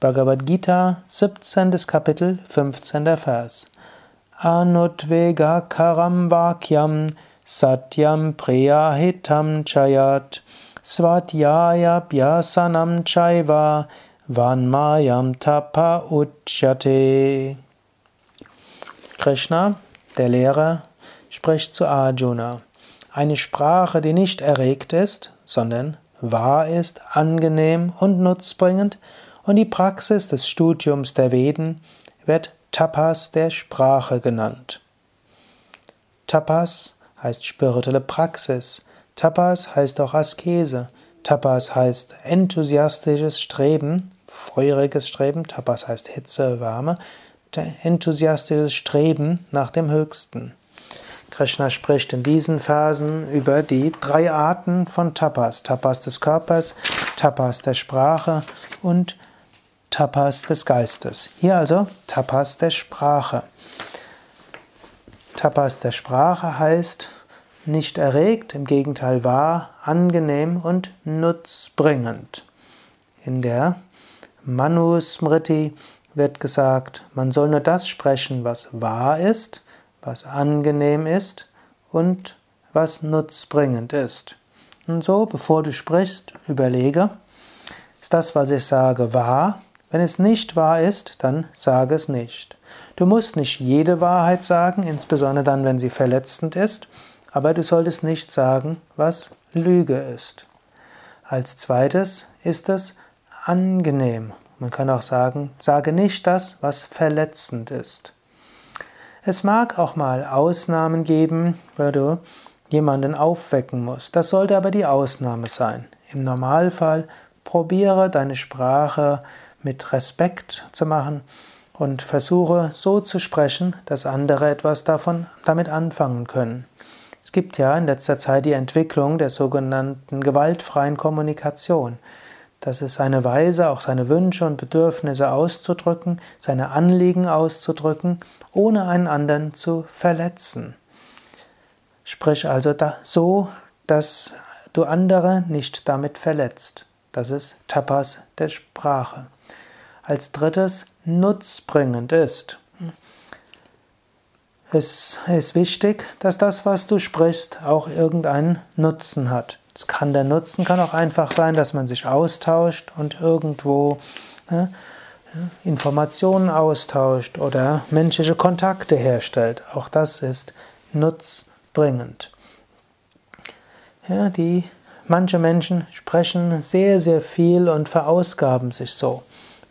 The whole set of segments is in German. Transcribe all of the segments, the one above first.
Bhagavad Gita, 17. Kapitel, 15. Vers. Anudvega karam vakyam satyam priyahitam chayat svatyaya bhyasanam chaiva vanmayam tapa uchyate. Krishna, der Lehrer, spricht zu Arjuna. Eine Sprache, die nicht erregt ist, sondern wahr ist, angenehm und nutzbringend, und die Praxis des Studiums der Veden wird Tapas der Sprache genannt. Tapas heißt spirituelle Praxis. Tapas heißt auch Askese. Tapas heißt enthusiastisches Streben, feuriges Streben. Tapas heißt Hitze, Wärme. Enthusiastisches Streben nach dem Höchsten. Krishna spricht in diesen Versen über die drei Arten von Tapas. Tapas des Körpers, Tapas der Sprache und Tapas des Geistes. Hier also Tapas der Sprache. Tapas der Sprache heißt nicht erregt, im Gegenteil wahr, angenehm und nutzbringend. In der Manusmriti wird gesagt, man soll nur das sprechen, was wahr ist, was angenehm ist und was nutzbringend ist. Und so, bevor du sprichst, überlege, ist das, was ich sage, wahr? Wenn es nicht wahr ist, dann sage es nicht. Du musst nicht jede Wahrheit sagen, insbesondere dann, wenn sie verletzend ist, aber du solltest nicht sagen, was Lüge ist. Als zweites ist es angenehm. Man kann auch sagen, sage nicht das, was verletzend ist. Es mag auch mal Ausnahmen geben, weil du jemanden aufwecken musst. Das sollte aber die Ausnahme sein. Im Normalfall probiere deine Sprache mit Respekt zu machen und versuche so zu sprechen, dass andere etwas davon damit anfangen können. Es gibt ja in letzter Zeit die Entwicklung der sogenannten gewaltfreien Kommunikation. Das ist eine Weise, auch seine Wünsche und Bedürfnisse auszudrücken, seine Anliegen auszudrücken, ohne einen anderen zu verletzen. Sprich also da, so, dass du andere nicht damit verletzt. Das ist Tapas der Sprache. Als drittes nutzbringend ist. Es ist wichtig, dass das, was du sprichst, auch irgendeinen Nutzen hat. Es kann der Nutzen kann auch einfach sein, dass man sich austauscht und irgendwo ne, Informationen austauscht oder menschliche Kontakte herstellt. Auch das ist nutzbringend. Ja, die, manche Menschen sprechen sehr, sehr viel und verausgaben sich so.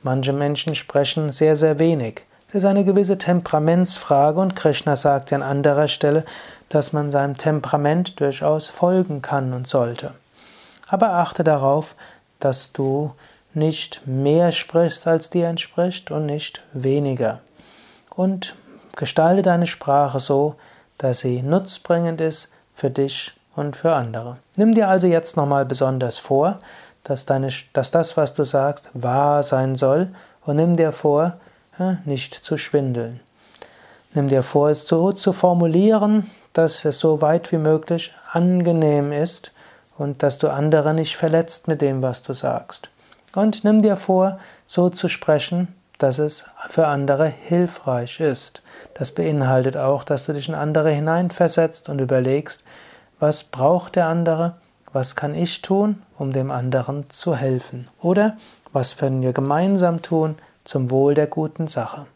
Manche Menschen sprechen sehr, sehr wenig. Es ist eine gewisse Temperamentsfrage und Krishna sagt an anderer Stelle, dass man seinem Temperament durchaus folgen kann und sollte. Aber achte darauf, dass du nicht mehr sprichst, als dir entspricht und nicht weniger. Und gestalte deine Sprache so, dass sie nutzbringend ist für dich und für andere. Nimm dir also jetzt nochmal besonders vor, dass, deine, dass das, was du sagst, wahr sein soll und nimm dir vor, nicht zu schwindeln. Nimm dir vor, es so zu formulieren, dass es so weit wie möglich angenehm ist und dass du andere nicht verletzt mit dem, was du sagst. Und nimm dir vor, so zu sprechen, dass es für andere hilfreich ist. Das beinhaltet auch, dass du dich in andere hineinversetzt und überlegst, was braucht der andere, was kann ich tun, um dem anderen zu helfen? Oder was können wir gemeinsam tun zum Wohl der guten Sache?